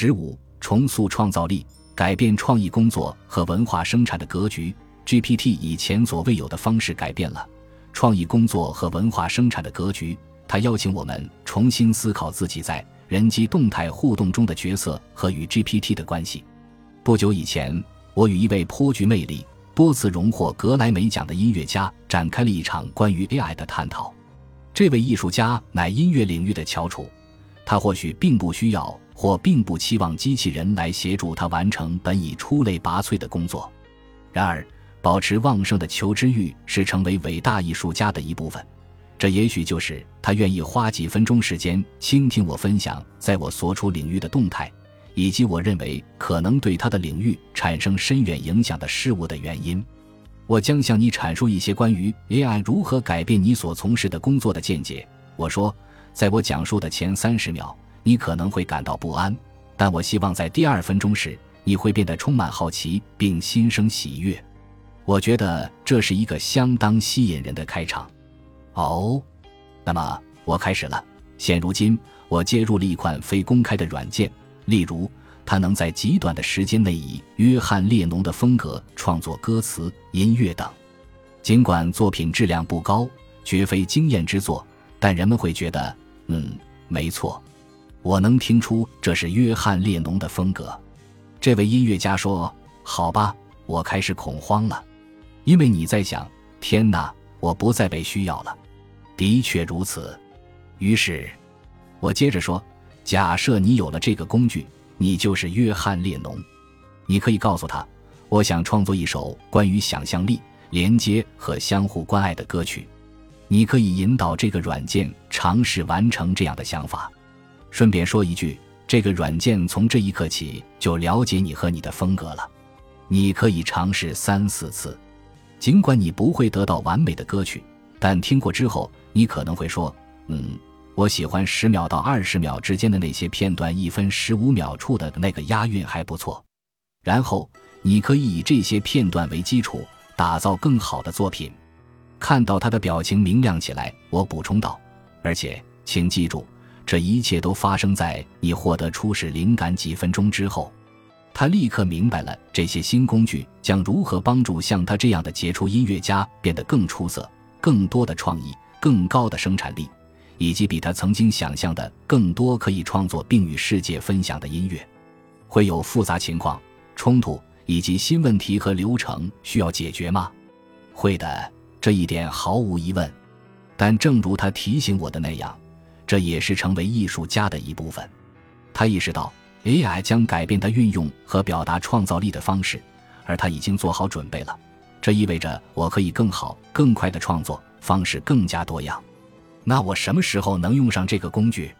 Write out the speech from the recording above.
十五，重塑创造力，改变创意工作和文化生产的格局。GPT 以前所未有的方式改变了创意工作和文化生产的格局。它邀请我们重新思考自己在人机动态互动中的角色和与 GPT 的关系。不久以前，我与一位颇具魅力、多次荣获格莱美奖的音乐家展开了一场关于 AI 的探讨。这位艺术家乃音乐领域的翘楚，他或许并不需要或并不期望机器人来协助他完成本已出类拔萃的工作。然而，保持旺盛的求知欲是成为伟大艺术家的一部分。这也许就是他愿意花几分钟时间倾听我分享在我所处领域的动态，以及我认为可能对他的领域产生深远影响的事物的原因。我将向你阐述一些关于 AI 如何改变你所从事的工作的见解。我说，在我讲述的前三十秒，你可能会感到不安，但我希望在第二分钟时，你会变得充满好奇并心生喜悦。我觉得这是一个相当吸引人的开场。哦，那么我开始了。现如今，我接入了一款非公开的软件，例如。它能在极短的时间内以约翰列侬的风格创作歌词、音乐等。尽管作品质量不高，绝非惊艳之作，但人们会觉得，嗯，没错，我能听出这是约翰列侬的风格。这位音乐家说：“好吧，我开始恐慌了，因为你在想，天哪，我不再被需要了。”的确如此。于是，我接着说：“假设你有了这个工具。”你就是约翰列侬，你可以告诉他，我想创作一首关于想象力、连接和相互关爱的歌曲。你可以引导这个软件尝试完成这样的想法。顺便说一句，这个软件从这一刻起就了解你和你的风格了。你可以尝试三四次，尽管你不会得到完美的歌曲，但听过之后，你可能会说：“嗯。”我喜欢十秒到二十秒之间的那些片段，一分十五秒处的那个押韵还不错。然后你可以以这些片段为基础，打造更好的作品。看到他的表情明亮起来，我补充道：“而且，请记住，这一切都发生在你获得初始灵感几分钟之后。”他立刻明白了这些新工具将如何帮助像他这样的杰出音乐家变得更出色、更多的创意、更高的生产力。以及比他曾经想象的更多可以创作并与世界分享的音乐，会有复杂情况、冲突以及新问题和流程需要解决吗？会的，这一点毫无疑问。但正如他提醒我的那样，这也是成为艺术家的一部分。他意识到 AI 将改变他运用和表达创造力的方式，而他已经做好准备了。这意味着我可以更好、更快的创作，方式更加多样。那我什么时候能用上这个工具？